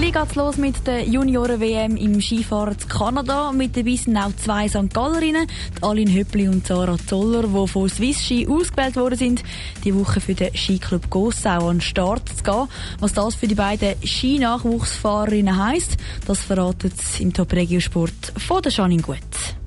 Gleich geht's los mit der Junioren-WM im Skifahren zu Kanada. Mit dabei sind auch zwei St. Gallerinnen, die Aline Höppli und Sarah Zoller, die von Swiss Ski ausgewählt worden sind, die Woche für den Skiclub Gossau an den Start zu gehen. Was das für die beiden Ski-Nachwuchsfahrerinnen heisst, das verratet im Top Regiosport von der Janine Gut.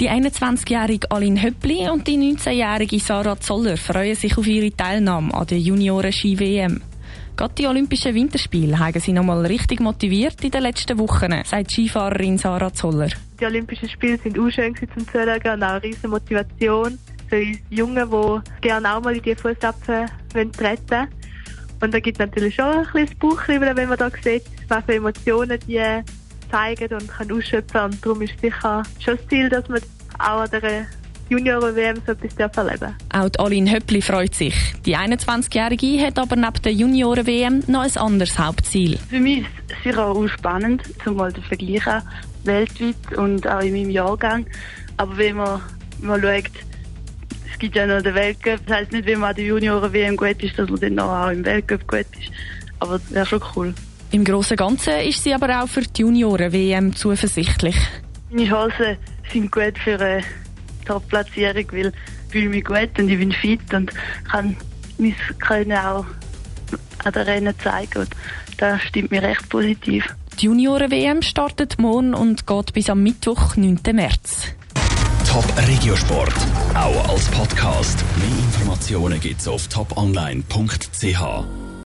Die 21-jährige Aline Höppli und die 19-jährige Sarah Zoller freuen sich auf ihre Teilnahme an der Junioren-Ski-WM. Gerade die Olympischen Winterspiele haben sie noch mal richtig motiviert in den letzten Wochen, sagt Skifahrerin Sarah Zoller. Die Olympischen Spiele sind auch schön zum Zuschauen und auch eine riesige Motivation für uns Jungen, die gerne auch mal in die Fußstapfen treten wollen. Und da gibt es natürlich schon ein bisschen Bauchkribbeln, wenn man da sieht, was für Emotionen die zeigen und kann ausschöpfen. Und darum ist sicher schon das Ziel, dass man auch an der Junioren-WM so etwas erleben Auch die Aline Höppli freut sich. Die 21-Jährige hat aber neben der Junioren-WM noch ein anderes Hauptziel. Für mich ist es sicher auch spannend, zum mal zu vergleichen, weltweit und auch in meinem Jahrgang. Aber wenn man mal schaut, es gibt ja noch den Weltcup, das heisst nicht, wenn man an der Junioren-WM gut ist, dass man dann auch im Weltcup gut ist. Aber das wäre schon cool. Im Großen und Ganzen ist sie aber auch für die Junioren-WM zuversichtlich. Meine Chancen sind gut für eine Top-Platzierung, weil ich fühle mich gut und ich bin fit und kann mein Können auch an den Rennen zeigen. Und das stimmt mir recht positiv. Die Junioren-WM startet morgen und geht bis am Mittwoch, 9. März. Top Regiosport, auch als Podcast. Mehr Informationen gibt's auf toponline.ch.